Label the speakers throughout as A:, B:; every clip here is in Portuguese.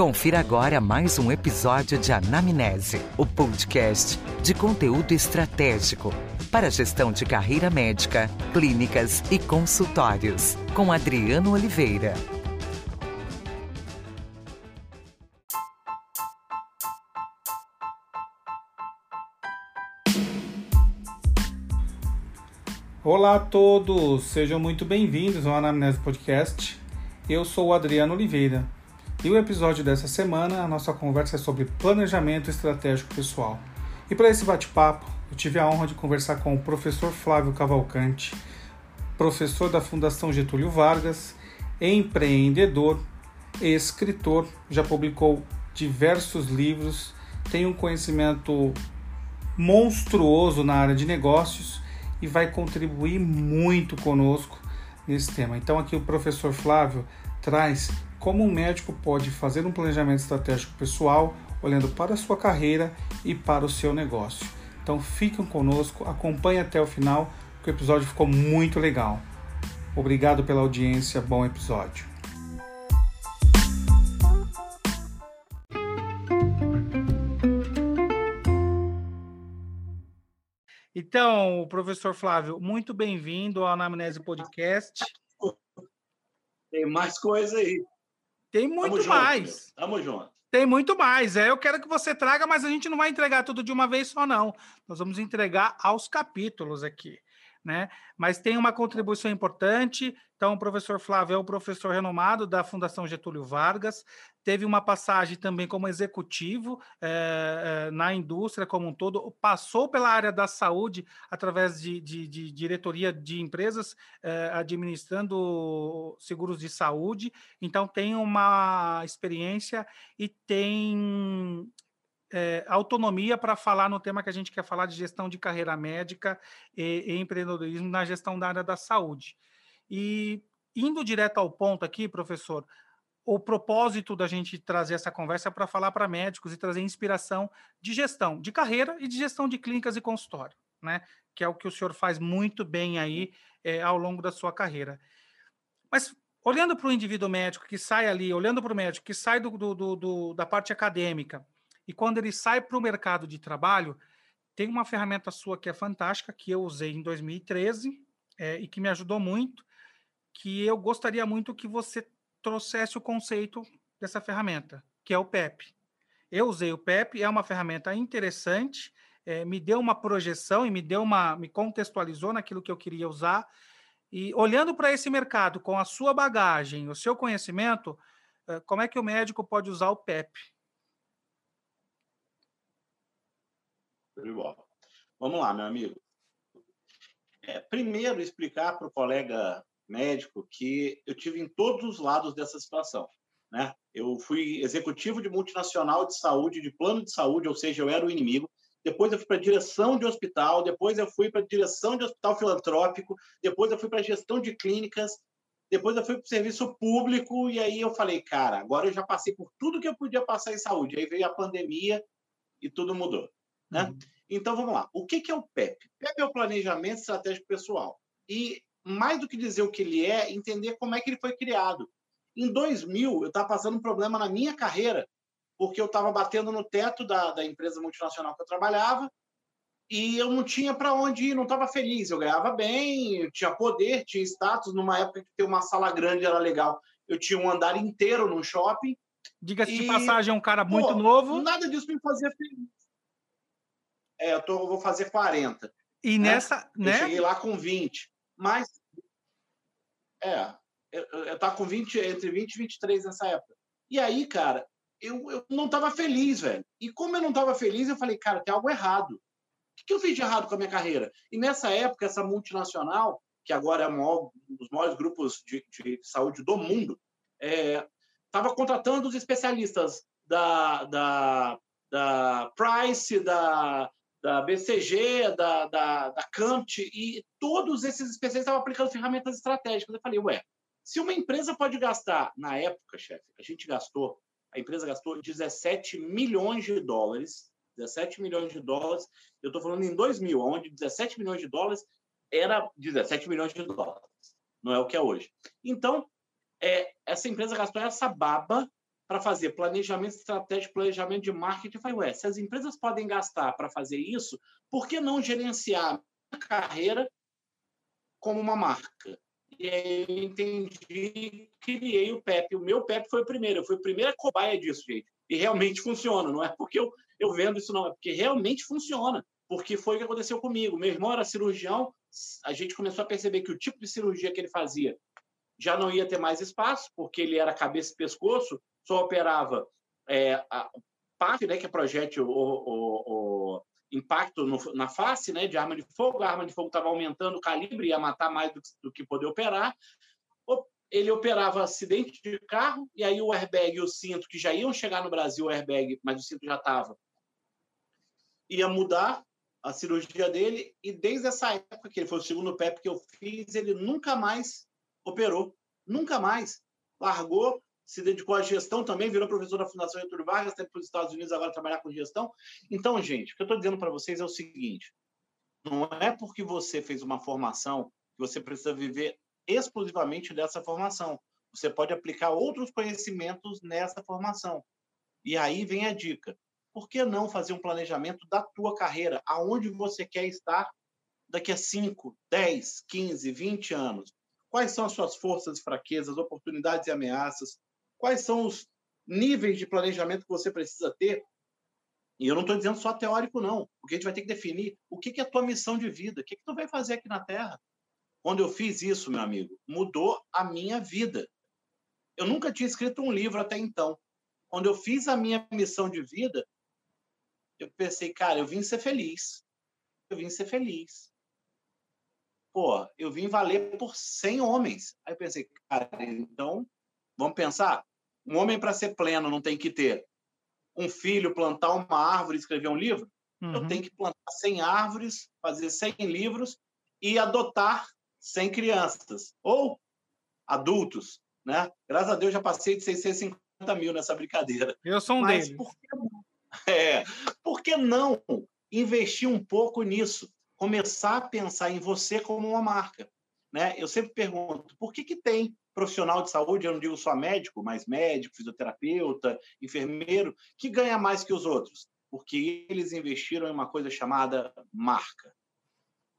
A: Confira agora mais um episódio de Anamnese, o podcast de conteúdo estratégico para gestão de carreira médica, clínicas e consultórios, com Adriano Oliveira.
B: Olá a todos, sejam muito bem-vindos ao Anamnese Podcast. Eu sou o Adriano Oliveira e o episódio dessa semana, a nossa conversa é sobre planejamento estratégico pessoal. E para esse bate-papo, eu tive a honra de conversar com o professor Flávio Cavalcante, professor da Fundação Getúlio Vargas, empreendedor, escritor, já publicou diversos livros, tem um conhecimento monstruoso na área de negócios e vai contribuir muito conosco nesse tema. Então aqui o professor Flávio traz como um médico pode fazer um planejamento estratégico pessoal olhando para a sua carreira e para o seu negócio. Então fiquem conosco, acompanhem até o final, porque o episódio ficou muito legal. Obrigado pela audiência, bom episódio. Então, professor Flávio, muito bem-vindo ao Anamnese Podcast.
C: Tem mais coisa aí.
B: Tem muito Tamo mais.
C: Junto, Tamo junto.
B: Tem muito mais. É, eu quero que você traga, mas a gente não vai entregar tudo de uma vez só, não. Nós vamos entregar aos capítulos aqui né? Mas tem uma contribuição importante. Então, o professor Flávio é o professor renomado da Fundação Getúlio Vargas, teve uma passagem também como executivo é, é, na indústria como um todo, passou pela área da saúde através de, de, de diretoria de empresas é, administrando seguros de saúde, então tem uma experiência e tem é, autonomia para falar no tema que a gente quer falar de gestão de carreira médica e, e, empreendedorismo na gestão da área da saúde. E indo direto ao ponto aqui, professor, o propósito da gente trazer essa conversa é para falar para médicos e trazer inspiração de gestão de carreira e de gestão de clínicas e consultório, né? Que é o que o senhor faz muito bem aí é, ao longo da sua carreira. Mas olhando para o indivíduo médico que sai ali, olhando para o médico que sai do, do, do, da parte acadêmica, e quando ele sai para o mercado de trabalho, tem uma ferramenta sua que é fantástica, que eu usei em 2013 é, e que me ajudou muito, que eu gostaria muito que você trouxesse o conceito dessa ferramenta, que é o PEP. Eu usei o PEP, é uma ferramenta interessante, é, me deu uma projeção e me deu uma, me contextualizou naquilo que eu queria usar. E olhando para esse mercado com a sua bagagem, o seu conhecimento, é, como é que o médico pode usar o PEP?
C: Vamos lá, meu amigo. É, primeiro, explicar para o colega médico que eu tive em todos os lados dessa situação. Né? Eu fui executivo de multinacional de saúde, de plano de saúde, ou seja, eu era o inimigo. Depois eu fui para a direção de hospital, depois eu fui para a direção de hospital filantrópico, depois eu fui para gestão de clínicas, depois eu fui para o serviço público, e aí eu falei, cara, agora eu já passei por tudo que eu podia passar em saúde. Aí veio a pandemia e tudo mudou. Né? Uhum. Então, vamos lá. O que, é o PEP? PEP é o Planejamento Estratégico Pessoal. E, mais do que dizer o que ele é, entender como é que ele foi criado. Em 2000, eu estava passando um problema na minha carreira, porque eu estava batendo no teto da, da empresa multinacional que eu trabalhava e eu não tinha para onde ir, não estava feliz. Eu ganhava bem, eu tinha poder, tinha status. Numa época que ter uma sala grande era legal, eu tinha um andar inteiro num shopping.
B: Diga-se de passagem, é um cara muito pô, novo.
C: Nada disso me fazia feliz é, eu, tô, eu vou fazer 40.
B: E né? nessa.
C: Eu
B: né?
C: cheguei lá com 20. Mas. É, eu, eu tava com 20, entre 20 e 23 nessa época. E aí, cara, eu, eu não tava feliz, velho. E como eu não tava feliz, eu falei, cara, tem algo errado. O que, que eu fiz de errado com a minha carreira? E nessa época, essa multinacional, que agora é maior, um dos maiores grupos de, de saúde do mundo, estava é, contratando os especialistas da, da, da Price, da, da BCG, da, da, da CAMT, e todos esses especialistas estavam aplicando ferramentas estratégicas. Eu falei, ué, se uma empresa pode gastar, na época, chefe, a gente gastou, a empresa gastou 17 milhões de dólares, 17 milhões de dólares, eu estou falando em 2000, onde 17 milhões de dólares era 17 milhões de dólares, não é o que é hoje. Então, é, essa empresa gastou essa baba para fazer planejamento estratégico, planejamento de marketing. Eu falei, ué, se as empresas podem gastar para fazer isso, por que não gerenciar a carreira como uma marca? E aí eu entendi, criei o PEP. O meu PEP foi o primeiro, eu fui a primeira cobaia disso, gente. E realmente funciona, não é porque eu, eu vendo isso, não, é porque realmente funciona. Porque foi o que aconteceu comigo. Meu irmão era cirurgião, a gente começou a perceber que o tipo de cirurgia que ele fazia já não ia ter mais espaço, porque ele era cabeça e pescoço, só operava é, a parte, né, que é projétil, o, o, o impacto no, na face, né, de arma de fogo. A arma de fogo estava aumentando o calibre, ia matar mais do, do que poder operar. Ele operava acidente de carro, e aí o airbag e o cinto, que já iam chegar no Brasil, o airbag, mas o cinto já estava, ia mudar a cirurgia dele, e desde essa época, que ele foi o segundo PEP que eu fiz, ele nunca mais operou. Nunca mais. Largou, se dedicou à gestão também, virou professor da Fundação Getúlio Vargas, tem para os Estados Unidos agora trabalhar com gestão. Então, gente, o que eu estou dizendo para vocês é o seguinte: não é porque você fez uma formação que você precisa viver exclusivamente dessa formação. Você pode aplicar outros conhecimentos nessa formação. E aí vem a dica. Por que não fazer um planejamento da tua carreira? Aonde você quer estar daqui a 5, 10, 15, 20 anos? Quais são as suas forças e fraquezas, oportunidades e ameaças? Quais são os níveis de planejamento que você precisa ter? E eu não estou dizendo só teórico, não. Porque a gente vai ter que definir o que, é a tua missão de vida, o que, que tu vai fazer aqui na Terra. Quando eu fiz isso, meu amigo, mudou a minha vida. Eu nunca tinha escrito um livro até então. Quando eu fiz a minha missão de vida, eu pensei, cara, eu vim ser feliz. Eu vim ser feliz pô, eu vim valer por 100 homens. Aí eu pensei, cara, então, vamos pensar, um homem para ser pleno não tem que ter um filho, plantar uma árvore e escrever um livro? Uhum. Eu tenho que plantar 100 árvores, fazer 100 livros e adotar 100 crianças. Ou adultos, né? Graças a Deus já passei de 650 mil nessa brincadeira.
B: Eu sou um
C: Mas
B: deles.
C: Por que, é, por que não investir um pouco nisso? começar a pensar em você como uma marca. Né? Eu sempre pergunto, por que, que tem profissional de saúde, eu não digo só médico, mas médico, fisioterapeuta, enfermeiro, que ganha mais que os outros? Porque eles investiram em uma coisa chamada marca,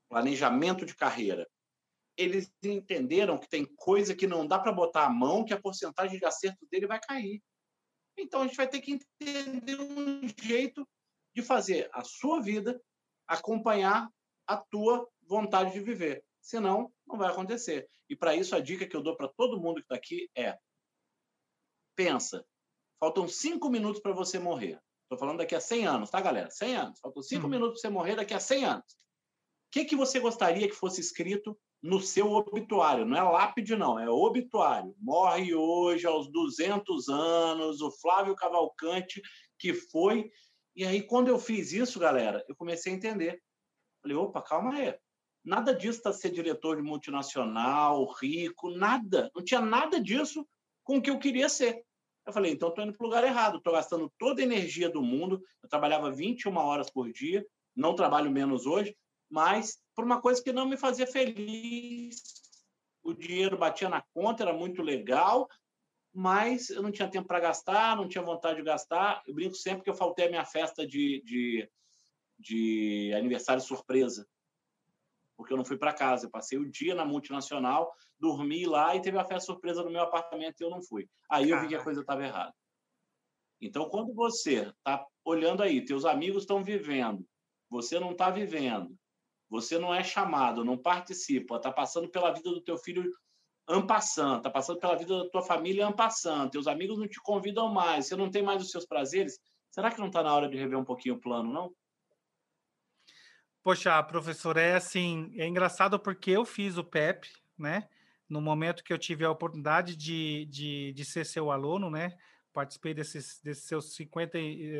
C: planejamento de carreira. Eles entenderam que tem coisa que não dá para botar a mão, que a porcentagem de acerto dele vai cair. Então a gente vai ter que entender um jeito de fazer a sua vida acompanhar a tua vontade de viver. Senão, não vai acontecer. E para isso, a dica que eu dou para todo mundo que está aqui é: pensa, faltam cinco minutos para você morrer. Estou falando daqui a 100 anos, tá, galera? 100 anos. Faltam cinco hum. minutos para você morrer daqui a 100 anos. O que, que você gostaria que fosse escrito no seu obituário? Não é lápide, não, é obituário. Morre hoje, aos 200 anos, o Flávio Cavalcante, que foi. E aí, quando eu fiz isso, galera, eu comecei a entender Falei, opa, calma aí. Nada disso está ser diretor de multinacional, rico, nada. Não tinha nada disso com o que eu queria ser. Eu falei, então estou indo para o lugar errado, estou gastando toda a energia do mundo. Eu trabalhava 21 horas por dia, não trabalho menos hoje, mas por uma coisa que não me fazia feliz. O dinheiro batia na conta, era muito legal, mas eu não tinha tempo para gastar, não tinha vontade de gastar. Eu brinco sempre que eu faltei a minha festa de, de de aniversário surpresa, porque eu não fui para casa. Eu passei o dia na multinacional, dormi lá e teve a festa surpresa no meu apartamento e eu não fui. Aí eu vi que a coisa estava errada. Então, quando você está olhando aí, teus amigos estão vivendo, você não está vivendo, você não é chamado, não participa, está passando pela vida do teu filho ampassando, está passando pela vida da tua família ampassando, teus amigos não te convidam mais, você não tem mais os seus prazeres, será que não está na hora de rever um pouquinho o plano, não?
B: Poxa, professor, é assim, é engraçado porque eu fiz o PEP, né? No momento que eu tive a oportunidade de, de, de ser seu aluno, né? Participei desses, desses seus 50,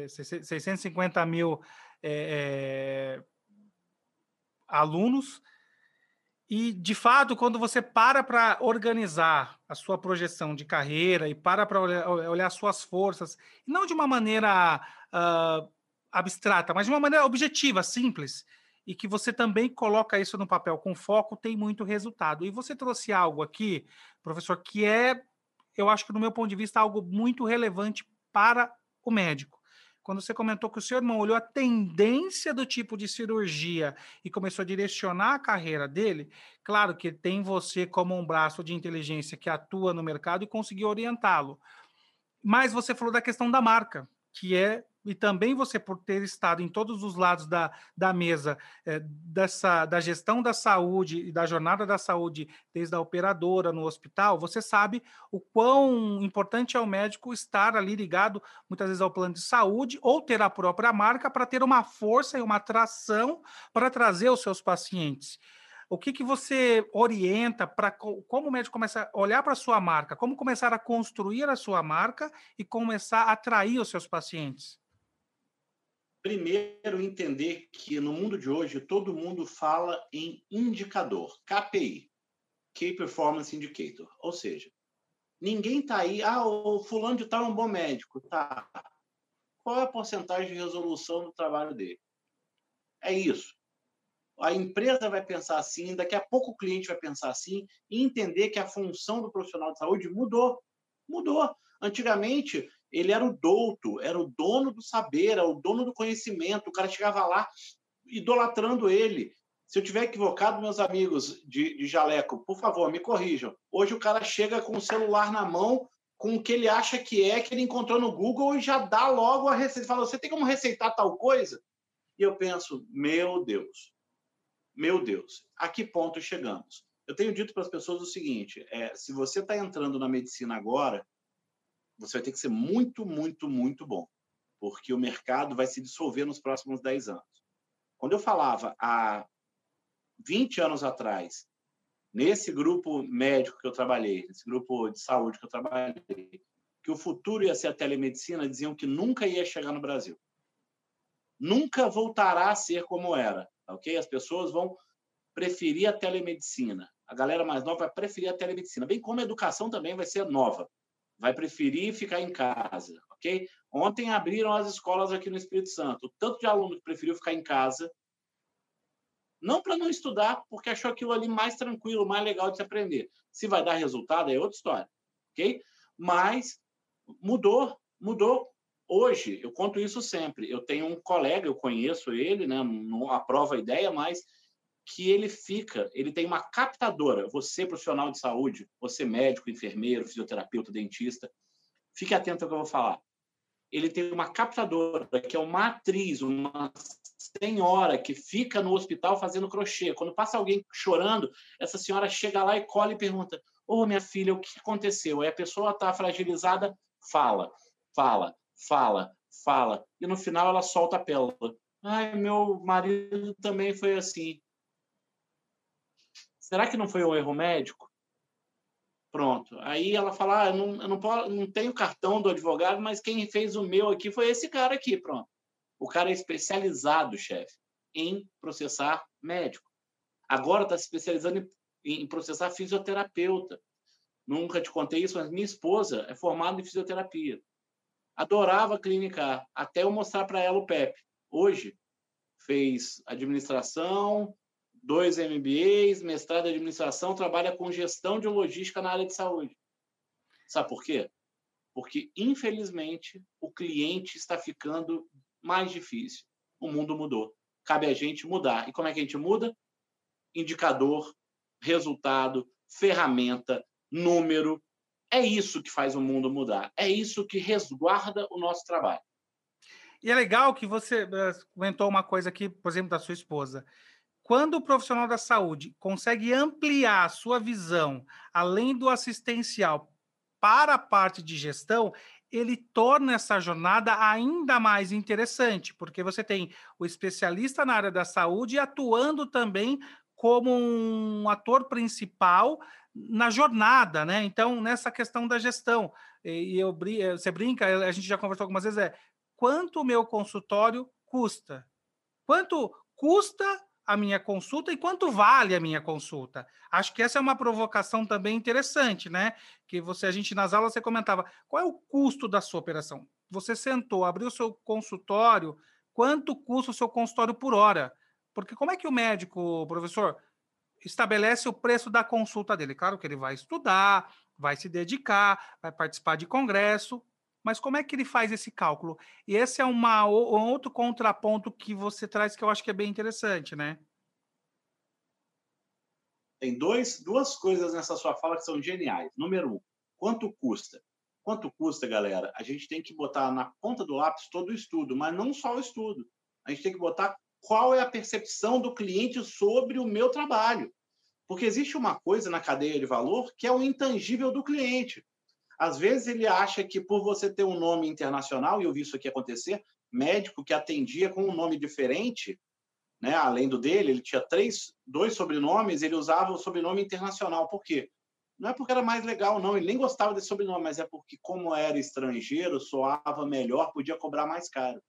B: 650 mil é, é, alunos. E, de fato, quando você para para organizar a sua projeção de carreira e para para olhar, olhar suas forças, não de uma maneira uh, abstrata, mas de uma maneira objetiva, simples, e que você também coloca isso no papel com foco, tem muito resultado. E você trouxe algo aqui, professor, que é eu acho que, no meu ponto de vista, algo muito relevante para o médico. Quando você comentou que o seu irmão olhou a tendência do tipo de cirurgia e começou a direcionar a carreira dele, claro que tem você como um braço de inteligência que atua no mercado e conseguiu orientá-lo. Mas você falou da questão da marca, que é e também você por ter estado em todos os lados da, da mesa é, dessa da gestão da saúde e da jornada da saúde desde a operadora no hospital, você sabe o quão importante é o médico estar ali ligado muitas vezes ao plano de saúde ou ter a própria marca para ter uma força e uma atração para trazer os seus pacientes. O que, que você orienta para como o médico começa a olhar para a sua marca, como começar a construir a sua marca e começar a atrair os seus pacientes?
C: Primeiro, entender que no mundo de hoje todo mundo fala em indicador, KPI, Key Performance Indicator. Ou seja, ninguém está aí, ah, o fulano de tal é um bom médico, tá? Qual é a porcentagem de resolução do trabalho dele? É isso. A empresa vai pensar assim, daqui a pouco o cliente vai pensar assim, e entender que a função do profissional de saúde mudou. Mudou. Antigamente, ele era o douto, era o dono do saber, era o dono do conhecimento. O cara chegava lá idolatrando ele. Se eu tiver equivocado, meus amigos de, de jaleco, por favor, me corrijam. Hoje o cara chega com o celular na mão, com o que ele acha que é, que ele encontrou no Google e já dá logo a receita. Fala, você tem como receitar tal coisa? E eu penso, meu Deus, meu Deus, a que ponto chegamos? Eu tenho dito para as pessoas o seguinte: é, se você está entrando na medicina agora, você vai ter que ser muito, muito, muito bom, porque o mercado vai se dissolver nos próximos 10 anos. Quando eu falava há 20 anos atrás, nesse grupo médico que eu trabalhei, nesse grupo de saúde que eu trabalhei, que o futuro ia ser a telemedicina, diziam que nunca ia chegar no Brasil. Nunca voltará a ser como era, ok? As pessoas vão preferir a telemedicina. A galera mais nova vai preferir a telemedicina, bem como a educação também vai ser nova vai preferir ficar em casa, ok? Ontem abriram as escolas aqui no Espírito Santo. O tanto de aluno que preferiu ficar em casa, não para não estudar, porque achou aquilo ali mais tranquilo, mais legal de se aprender. Se vai dar resultado é outra história, ok? Mas mudou, mudou. Hoje, eu conto isso sempre. Eu tenho um colega, eu conheço ele, né? não aprova a ideia, mas que ele fica, ele tem uma captadora. Você, profissional de saúde, você, médico, enfermeiro, fisioterapeuta, dentista, fique atento ao que eu vou falar. Ele tem uma captadora, que é uma atriz, uma senhora que fica no hospital fazendo crochê. Quando passa alguém chorando, essa senhora chega lá e cola e pergunta: Ô, oh, minha filha, o que aconteceu? Aí a pessoa está fragilizada, fala, fala, fala, fala. E no final ela solta a pérola. Ai, meu marido também foi assim. Será que não foi um erro médico? Pronto. Aí ela fala: ah, eu, não, eu não, posso, não tenho cartão do advogado, mas quem fez o meu aqui foi esse cara aqui. Pronto. O cara é especializado, chefe, em processar médico. Agora está se especializando em, em processar fisioterapeuta. Nunca te contei isso, mas minha esposa é formada em fisioterapia. Adorava clinicar, até eu mostrar para ela o PEP. Hoje, fez administração, dois MBAs, mestrado em administração, trabalha com gestão de logística na área de saúde. Sabe por quê? Porque, infelizmente, o cliente está ficando mais difícil. O mundo mudou. Cabe a gente mudar. E como é que a gente muda? Indicador, resultado, ferramenta, número. É isso que faz o mundo mudar. É isso que resguarda o nosso trabalho.
B: E é legal que você eh, comentou uma coisa aqui, por exemplo, da sua esposa. Quando o profissional da saúde consegue ampliar a sua visão, além do assistencial, para a parte de gestão, ele torna essa jornada ainda mais interessante, porque você tem o especialista na área da saúde atuando também como um ator principal na jornada, né? Então, nessa questão da gestão, e eu, você brinca, a gente já conversou algumas vezes, é quanto o meu consultório custa? Quanto custa a minha consulta e quanto vale a minha consulta. Acho que essa é uma provocação também interessante, né? Que você, a gente nas aulas você comentava, qual é o custo da sua operação? Você sentou, abriu seu consultório, quanto custa o seu consultório por hora? Porque como é que o médico, professor, estabelece o preço da consulta dele? Claro que ele vai estudar, vai se dedicar, vai participar de congresso, mas como é que ele faz esse cálculo? E esse é uma, um outro contraponto que você traz que eu acho que é bem interessante, né?
C: Tem dois, duas coisas nessa sua fala que são geniais. Número um, quanto custa? Quanto custa, galera? A gente tem que botar na ponta do lápis todo o estudo, mas não só o estudo. A gente tem que botar qual é a percepção do cliente sobre o meu trabalho. Porque existe uma coisa na cadeia de valor que é o intangível do cliente. Às vezes ele acha que por você ter um nome internacional, e eu vi isso aqui acontecer, médico que atendia com um nome diferente, né, além do dele, ele tinha três, dois sobrenomes, ele usava o sobrenome internacional. Por quê? Não é porque era mais legal, não. Ele nem gostava desse sobrenome, mas é porque, como era estrangeiro, soava melhor, podia cobrar mais caro.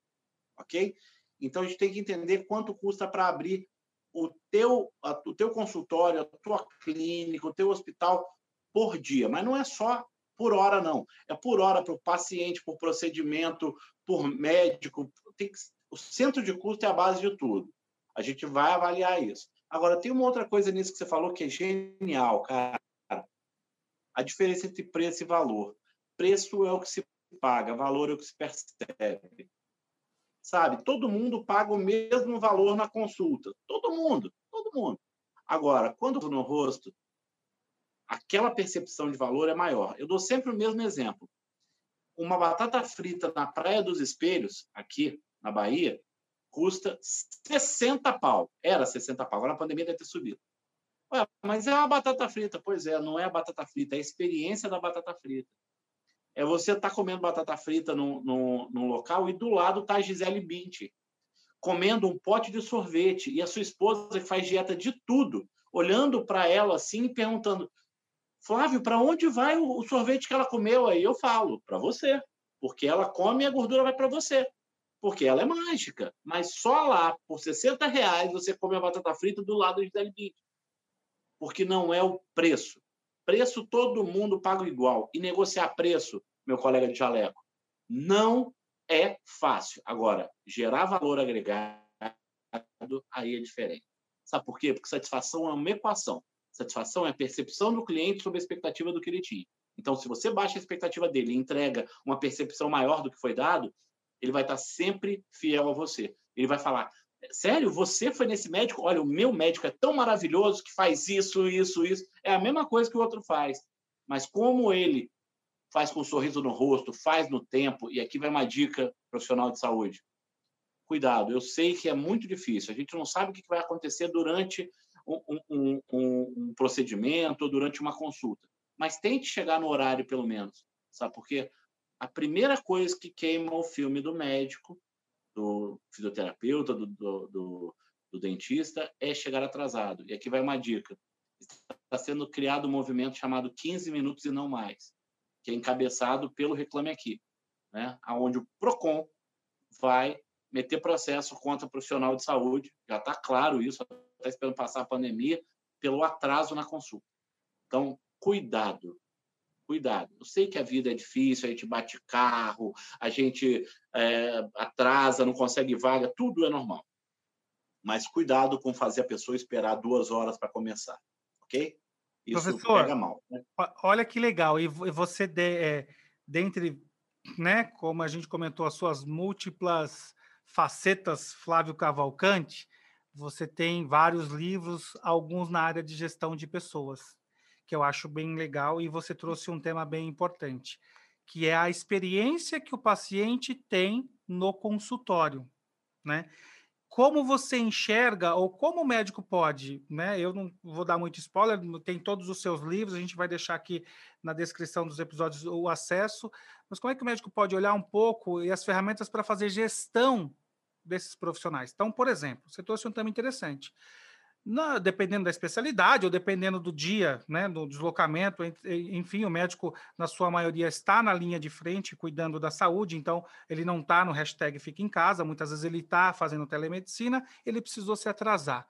C: Ok? Então, a gente tem que entender quanto custa para abrir o teu, a, o teu consultório, a tua clínica, o teu hospital por dia. Mas não é só por hora, não. É por hora para o paciente, por procedimento, por médico. Que, o centro de custo é a base de tudo. A gente vai avaliar isso. Agora, tem uma outra coisa nisso que você falou que é genial, cara a diferença entre preço e valor. Preço é o que se paga, valor é o que se percebe. Sabe? Todo mundo paga o mesmo valor na consulta. Todo mundo, todo mundo. Agora, quando no rosto, aquela percepção de valor é maior. Eu dou sempre o mesmo exemplo. Uma batata frita na Praia dos Espelhos, aqui na Bahia, custa 60 pau. Era 60 pau, agora na pandemia deve ter subido. Ué, mas é uma batata frita. Pois é, não é a batata frita, é a experiência da batata frita. É você estar tá comendo batata frita num, num, num local e do lado está a Gisele Bündchen comendo um pote de sorvete e a sua esposa faz dieta de tudo, olhando para ela assim e perguntando: Flávio, para onde vai o sorvete que ela comeu? Aí eu falo: para você, porque ela come e a gordura vai para você, porque ela é mágica. Mas só lá, por 60 reais, você come a batata frita do lado de Bündchen porque não é o preço. Preço todo mundo paga igual. E negociar preço, meu colega de jaleco, não é fácil. Agora, gerar valor agregado, aí é diferente. Sabe por quê? Porque satisfação é uma equação. Satisfação é a percepção do cliente sobre a expectativa do que ele tinha. Então, se você baixa a expectativa dele e entrega uma percepção maior do que foi dado, ele vai estar sempre fiel a você. Ele vai falar: Sério, você foi nesse médico? Olha, o meu médico é tão maravilhoso que faz isso, isso, isso. É a mesma coisa que o outro faz. Mas como ele faz com um sorriso no rosto, faz no tempo, e aqui vai uma dica profissional de saúde. Cuidado, eu sei que é muito difícil. A gente não sabe o que vai acontecer durante um, um, um, procedimento ou durante uma consulta. Mas tente chegar no horário, pelo menos. Sabe por quê? A primeira coisa que queima o filme do médico do fisioterapeuta, do, do, do, do dentista, é chegar atrasado. E aqui vai uma dica. Está sendo criado um movimento chamado 15 minutos e não mais, que é encabeçado pelo Reclame Aqui, né? onde o PROCON vai meter processo contra o profissional de saúde, já está claro isso, está esperando passar a pandemia, pelo atraso na consulta. Então, cuidado, cuidado. Eu sei que a vida é difícil, a gente bate carro, a gente é, atrasa, não consegue vaga, tudo é normal. Mas cuidado com fazer a pessoa esperar duas horas para começar, ok?
B: Isso Professor, pega mal. Né? Olha que legal. E você, de, é, dentre, né, como a gente comentou, as suas múltiplas facetas, Flávio Cavalcante, você tem vários livros, alguns na área de gestão de pessoas que eu acho bem legal, e você trouxe um tema bem importante, que é a experiência que o paciente tem no consultório, né? Como você enxerga, ou como o médico pode, né? Eu não vou dar muito spoiler, tem todos os seus livros, a gente vai deixar aqui na descrição dos episódios o acesso, mas como é que o médico pode olhar um pouco e as ferramentas para fazer gestão desses profissionais? Então, por exemplo, você trouxe um tema interessante na, dependendo da especialidade ou dependendo do dia, né, do deslocamento, enfim, o médico, na sua maioria, está na linha de frente cuidando da saúde, então ele não está no hashtag fica em casa, muitas vezes ele está fazendo telemedicina, ele precisou se atrasar.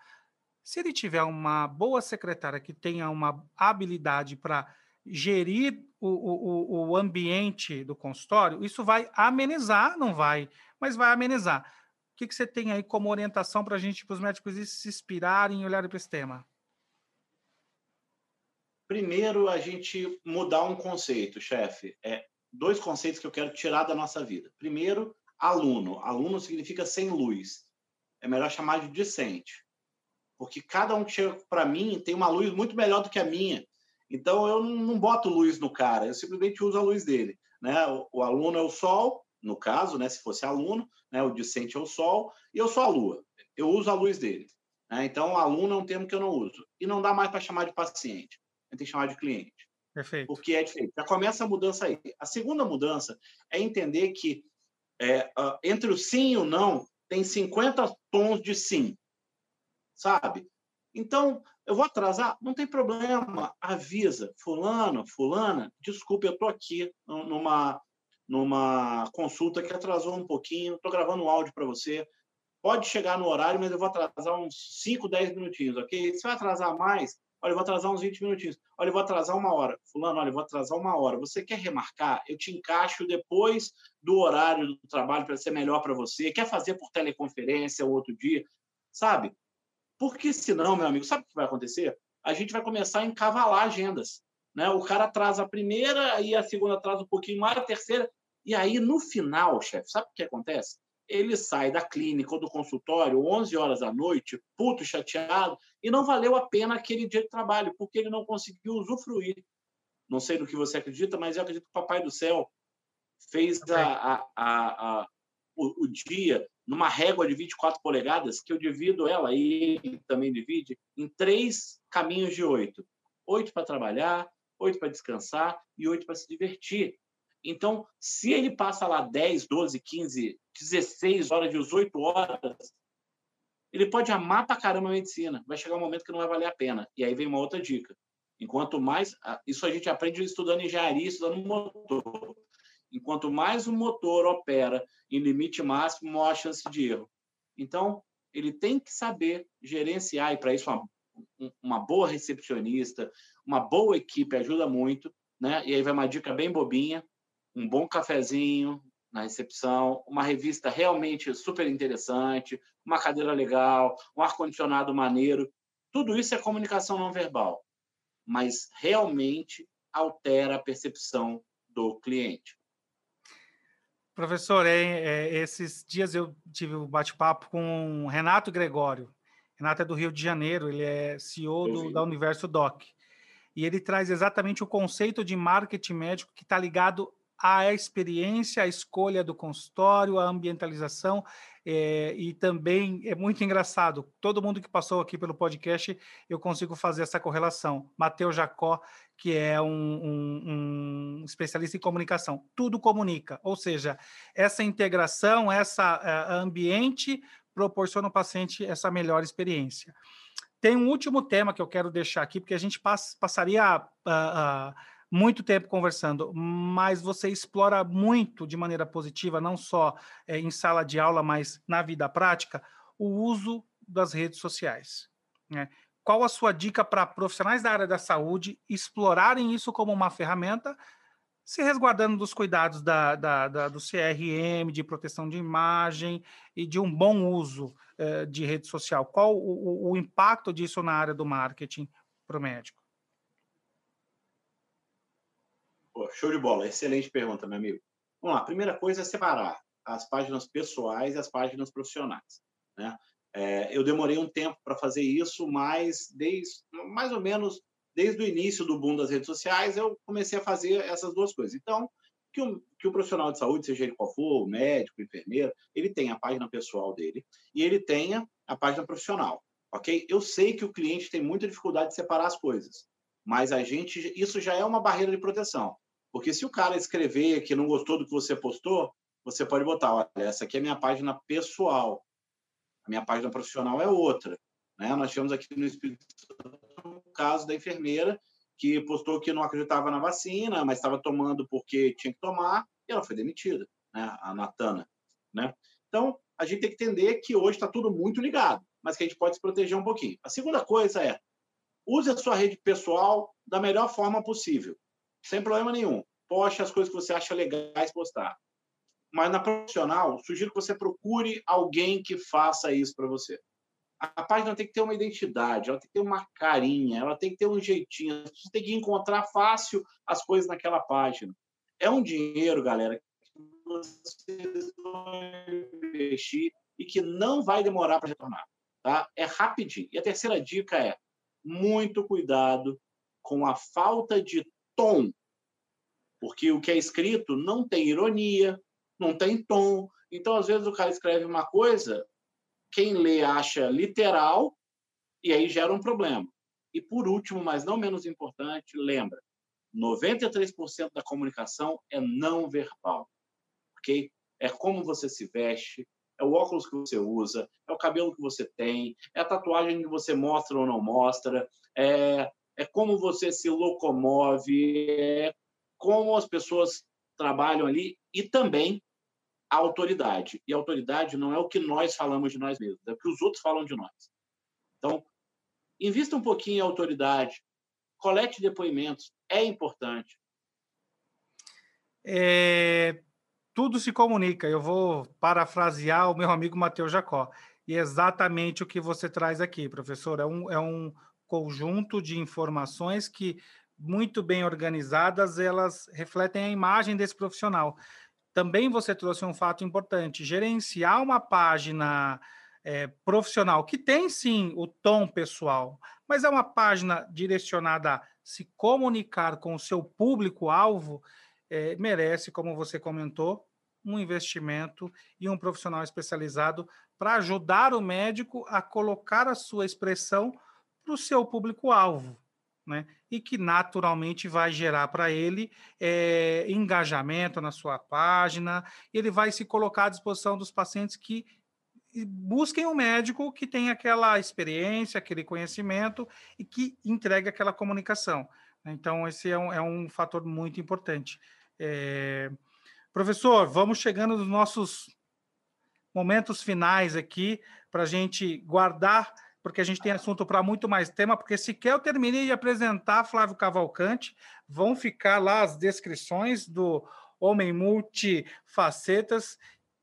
B: Se ele tiver uma boa secretária que tenha uma habilidade para gerir o, o, o ambiente do consultório, isso vai amenizar, não vai, mas vai amenizar que, que você tem aí como orientação para a gente, para os médicos se inspirarem e olharem para esse tema?
C: Primeiro, a gente mudar um conceito, chefe. É dois conceitos que eu quero tirar da nossa vida. Primeiro, aluno. Aluno significa sem luz. É melhor chamar de discente. Porque cada um que chega para mim tem uma luz muito melhor do que a minha. Então, eu não boto luz no cara, eu simplesmente uso a luz dele. Né? O, o aluno é o sol, no caso, né? se fosse aluno, né? o discente é o sol, e eu sou a lua. Eu uso a luz dele. Né? Então, aluno é um termo que eu não uso. E não dá mais para chamar de paciente, gente tem que chamar de cliente.
B: Perfeito.
C: Porque é diferente. Já começa a mudança aí. A segunda mudança é entender que é, entre o sim e o não, tem 50 tons de sim, sabe? Então, eu vou atrasar? Não tem problema, avisa. Fulano, fulana, desculpe, eu estou aqui numa, numa consulta que atrasou um pouquinho, estou gravando um áudio para você. Pode chegar no horário, mas eu vou atrasar uns 5, 10 minutinhos, ok? Se vai atrasar mais, olha, eu vou atrasar uns 20 minutinhos. Olha, eu vou atrasar uma hora. Fulano, olha, eu vou atrasar uma hora. Você quer remarcar? Eu te encaixo depois do horário do trabalho para ser melhor para você. Quer fazer por teleconferência ou outro dia? Sabe? Porque senão, meu amigo, sabe o que vai acontecer? A gente vai começar a encavalar agendas. Né? O cara atrasa a primeira, aí a segunda atrasa um pouquinho mais, a terceira. E aí, no final, chefe, sabe o que acontece? Ele sai da clínica ou do consultório 11 horas da noite, puto, chateado, e não valeu a pena aquele dia de trabalho, porque ele não conseguiu usufruir. Não sei no que você acredita, mas eu acredito que o Papai do Céu fez a, a, a, o, o, dia numa régua de 24 polegadas, que eu divido ela, e ele também divide, em três caminhos de oito. Oito para trabalhar, oito para descansar e oito para se divertir. Então, se ele passa lá 10, 12, 15, 16 horas, 18 horas, ele pode amar pra caramba a medicina. Vai chegar um momento que não vai valer a pena. E aí vem uma outra dica. Enquanto mais. Isso a gente aprende estudando engenharia, estudando motor. Enquanto mais o motor opera em limite máximo, maior a chance de erro. Então, ele tem que saber gerenciar, e para isso, uma, uma boa recepcionista, uma boa equipe ajuda muito. Né? E aí vai uma dica bem bobinha: um bom cafezinho na recepção, uma revista realmente super interessante, uma cadeira legal, um ar-condicionado maneiro. Tudo isso é comunicação não verbal, mas realmente altera a percepção do cliente.
B: Professor, é, é, esses dias eu tive um bate-papo com o Renato Gregório. Renato é do Rio de Janeiro, ele é CEO do, da Universo Doc. E ele traz exatamente o conceito de marketing médico que está ligado à experiência, à escolha do consultório, à ambientalização. É, e também é muito engraçado, todo mundo que passou aqui pelo podcast, eu consigo fazer essa correlação. Matheus Jacó, que é um, um, um, especialista em comunicação, tudo comunica, ou seja, essa integração, essa uh, ambiente proporciona ao paciente essa melhor experiência. Tem um último tema que eu quero deixar aqui, porque a gente pass, passaria uh, uh, muito tempo conversando, mas você explora muito de maneira positiva, não só é, em sala de aula, mas na vida prática, o uso das redes sociais. Né? Qual a sua dica para profissionais da área da saúde explorarem isso como uma ferramenta, se resguardando dos cuidados da, da, da do CRM, de proteção de imagem e de um bom uso eh, de rede social? Qual o, o impacto disso na área do marketing para o médico?
C: Pô, show de bola, excelente pergunta, meu amigo. Vamos lá, a primeira coisa é separar as páginas pessoais e as páginas profissionais. Né? É, eu demorei um tempo para fazer isso, mas desde, mais ou menos desde o início do boom das redes sociais, eu comecei a fazer essas duas coisas. Então, que o, que o profissional de saúde, seja ele qual for, médico, enfermeiro, ele tem a página pessoal dele e ele tenha a página profissional, ok? Eu sei que o cliente tem muita dificuldade de separar as coisas, mas a gente, isso já é uma barreira de proteção. Porque se o cara escrever que não gostou do que você postou, você pode botar, olha, essa aqui é a minha página pessoal, a minha página profissional é outra. Né? Nós tivemos aqui no Espírito caso da enfermeira que postou que não acreditava na vacina, mas estava tomando porque tinha que tomar, e ela foi demitida, né? a Natana. Né? Então, a gente tem que entender que hoje está tudo muito ligado, mas que a gente pode se proteger um pouquinho. A segunda coisa é, use a sua rede pessoal da melhor forma possível sem problema nenhum. Poste as coisas que você acha legais postar. Mas na profissional, sugiro que você procure alguém que faça isso para você. A página tem que ter uma identidade, ela tem que ter uma carinha, ela tem que ter um jeitinho. Você tem que encontrar fácil as coisas naquela página. É um dinheiro, galera, que vocês vão investir e que não vai demorar para retornar. Tá? É rapidinho. E a terceira dica é muito cuidado com a falta de tom, porque o que é escrito não tem ironia, não tem tom. Então, às vezes, o cara escreve uma coisa, quem lê acha literal, e aí gera um problema. E, por último, mas não menos importante, lembra: 93% da comunicação é não verbal. Ok? É como você se veste, é o óculos que você usa, é o cabelo que você tem, é a tatuagem que você mostra ou não mostra, é, é como você se locomove, é como as pessoas trabalham ali e também a autoridade. E a autoridade não é o que nós falamos de nós mesmos, é o que os outros falam de nós. Então, invista um pouquinho em autoridade, colete depoimentos, é importante.
B: É, tudo se comunica. Eu vou parafrasear o meu amigo Matheus Jacó. E é exatamente o que você traz aqui, professor. É um, é um conjunto de informações que, muito bem organizadas, elas refletem a imagem desse profissional. Também você trouxe um fato importante: gerenciar uma página é, profissional que tem sim o tom pessoal, mas é uma página direcionada a se comunicar com o seu público-alvo é, merece, como você comentou, um investimento e um profissional especializado para ajudar o médico a colocar a sua expressão para o seu público-alvo. Né? E que naturalmente vai gerar para ele é, engajamento na sua página, ele vai se colocar à disposição dos pacientes que busquem um médico que tenha aquela experiência, aquele conhecimento e que entregue aquela comunicação. Então, esse é um, é um fator muito importante. É... Professor, vamos chegando nos nossos momentos finais aqui para a gente guardar, porque a gente tem assunto para muito mais tema, porque se quer eu termine de apresentar Flávio Cavalcante, vão ficar lá as descrições do Homem Multifacetas.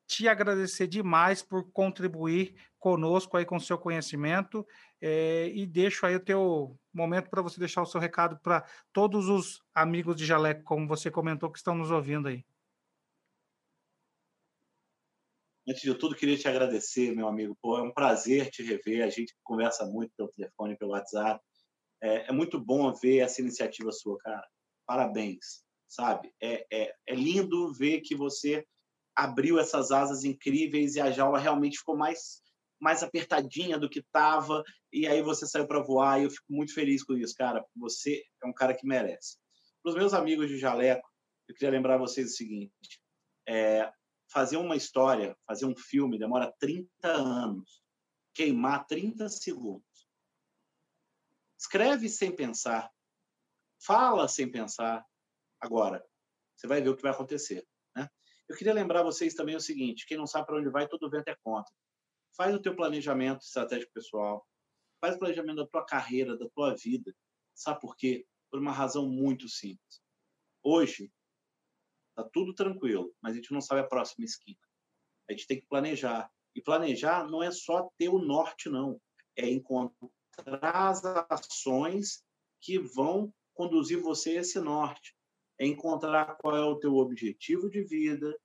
B: Te agradecer demais por contribuir conosco aí com seu conhecimento é, e deixo aí o teu momento para você deixar o seu recado para todos os amigos de Jaleco, como você comentou, que estão nos ouvindo aí.
C: Antes de tudo, queria te agradecer, meu amigo. Pô, é um prazer te rever. A gente conversa muito pelo telefone, pelo WhatsApp. É, é muito bom ver essa iniciativa sua, cara. Parabéns, sabe? É, é, é lindo ver que você abriu essas asas incríveis e a jaula realmente ficou mais mais apertadinha do que estava, e aí você saiu para voar, e eu fico muito feliz com isso, cara. Você é um cara que merece. Para os meus amigos de Jaleco, eu queria lembrar vocês o seguinte: é, fazer uma história, fazer um filme, demora 30 anos, queimar 30 segundos. Escreve sem pensar, fala sem pensar. Agora, você vai ver o que vai acontecer. Né? Eu queria lembrar vocês também o seguinte: quem não sabe para onde vai, todo vento é contra. Faz o teu planejamento estratégico pessoal. Faz o planejamento da tua carreira, da tua vida. Sabe por quê? Por uma razão muito simples. Hoje, tá tudo tranquilo, mas a gente não sabe a próxima esquina. A gente tem que planejar. E planejar não é só ter o norte, não. É encontrar as ações que vão conduzir você a esse norte. É encontrar qual é o teu objetivo de vida,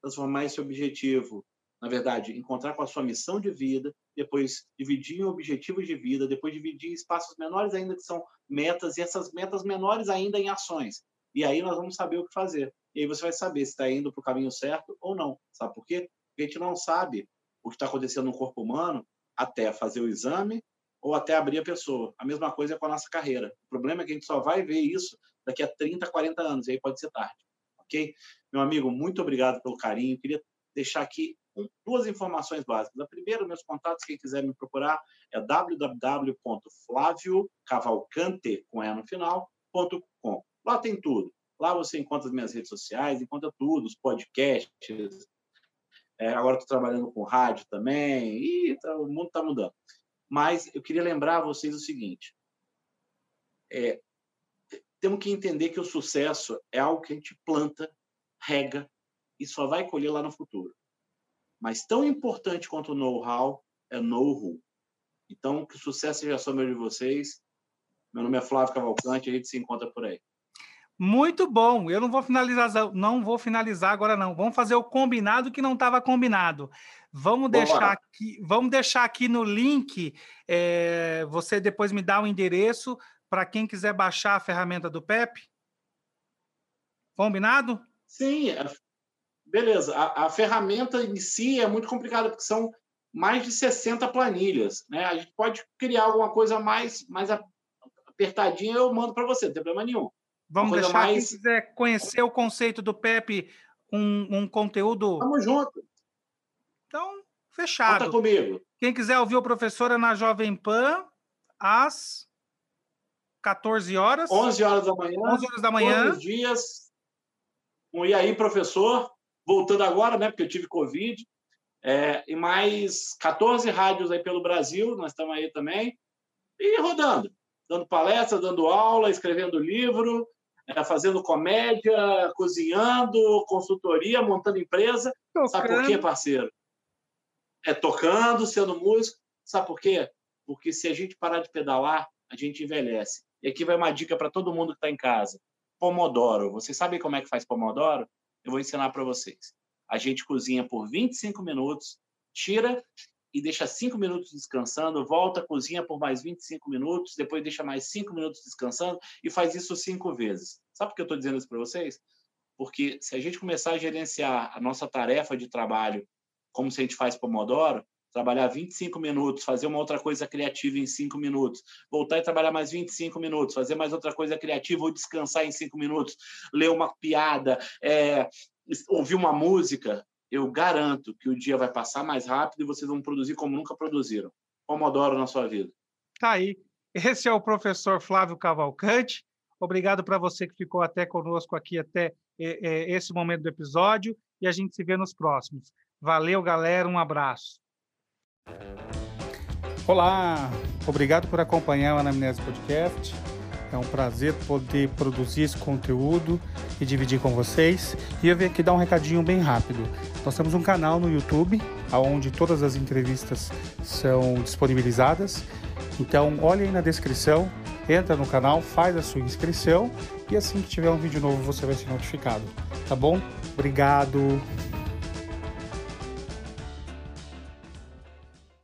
C: transformar esse objetivo na verdade, encontrar com a sua missão de vida, depois dividir em objetivos de vida, depois dividir em espaços menores ainda que são metas, e essas metas menores ainda em ações. E aí nós vamos saber o que fazer. E aí você vai saber se está indo para o caminho certo ou não. Sabe por quê? Porque a gente não sabe o que está acontecendo no corpo humano até fazer o exame ou até abrir a pessoa. A mesma coisa é com a nossa carreira. O problema é que a gente só vai ver isso daqui a 30, 40 anos, e aí pode ser tarde. Ok? Meu amigo, muito obrigado pelo carinho. Queria deixar aqui duas informações básicas. A primeira, meus contatos, quem quiser me procurar, é www.flaviocavalcante, com E no final, .com. Lá tem tudo. Lá você encontra as minhas redes sociais, encontra tudo, os podcasts. É, agora estou trabalhando com rádio também, e tá, o mundo está mudando. Mas eu queria lembrar a vocês o seguinte: é, temos que entender que o sucesso é algo que a gente planta, rega e só vai colher lá no futuro. Mas tão importante quanto o know-how é know-who. Então, que o sucesso seja só meu de vocês. Meu nome é Flávio Cavalcante, a gente se encontra por aí.
B: Muito bom. Eu não vou finalizar, não vou finalizar agora não. Vamos fazer o combinado que não estava combinado. Vamos deixar aqui, vamos deixar aqui no link. É, você depois me dá o endereço para quem quiser baixar a ferramenta do PEP. Combinado?
C: Sim, é, beleza. A, a ferramenta em si é muito complicada porque são mais de 60 planilhas, né? A gente pode criar alguma coisa mais, mais apertadinha, eu mando para você, não tem problema nenhum.
B: Vamos deixar mais... quem quiser conhecer o conceito do PEP, um, um conteúdo.
C: Tamo junto.
B: Então, fechado.
C: Conta comigo.
B: Quem quiser ouvir o professor é na Jovem Pan, às 14 horas.
C: 11 horas da manhã.
B: 11 horas da manhã.
C: Todos os dias. Um e aí, professor, voltando agora, né, porque eu tive Covid. É, e mais 14 rádios aí pelo Brasil, nós estamos aí também. E rodando, dando palestra, dando aula, escrevendo livro, fazendo comédia, cozinhando, consultoria, montando empresa. Tocando. Sabe por quê, parceiro? É tocando, sendo músico. Sabe por quê? Porque se a gente parar de pedalar, a gente envelhece. E aqui vai uma dica para todo mundo que está em casa. Pomodoro. Vocês sabem como é que faz Pomodoro? Eu vou ensinar para vocês. A gente cozinha por 25 minutos, tira e deixa 5 minutos descansando, volta, cozinha por mais 25 minutos, depois deixa mais 5 minutos descansando e faz isso cinco vezes. Sabe por que eu estou dizendo isso para vocês? Porque se a gente começar a gerenciar a nossa tarefa de trabalho como se a gente faz Pomodoro, trabalhar 25 minutos, fazer uma outra coisa criativa em 5 minutos, voltar e trabalhar mais 25 minutos, fazer mais outra coisa criativa ou descansar em 5 minutos, ler uma piada, é, ouvir uma música, eu garanto que o dia vai passar mais rápido e vocês vão produzir como nunca produziram. Pomodoro na sua vida.
B: Tá aí. Esse é o professor Flávio Cavalcante. Obrigado para você que ficou até conosco aqui até é, é, esse momento do episódio e a gente se vê nos próximos. Valeu, galera. Um abraço. Olá, obrigado por acompanhar o Anamnese Podcast. É um prazer poder produzir esse conteúdo e dividir com vocês. E eu vim aqui dar um recadinho bem rápido. Nós temos um canal no YouTube, onde todas as entrevistas são disponibilizadas. Então, olhe aí na descrição, entra no canal, faz a sua inscrição e assim que tiver um vídeo novo você vai ser notificado. Tá bom? Obrigado!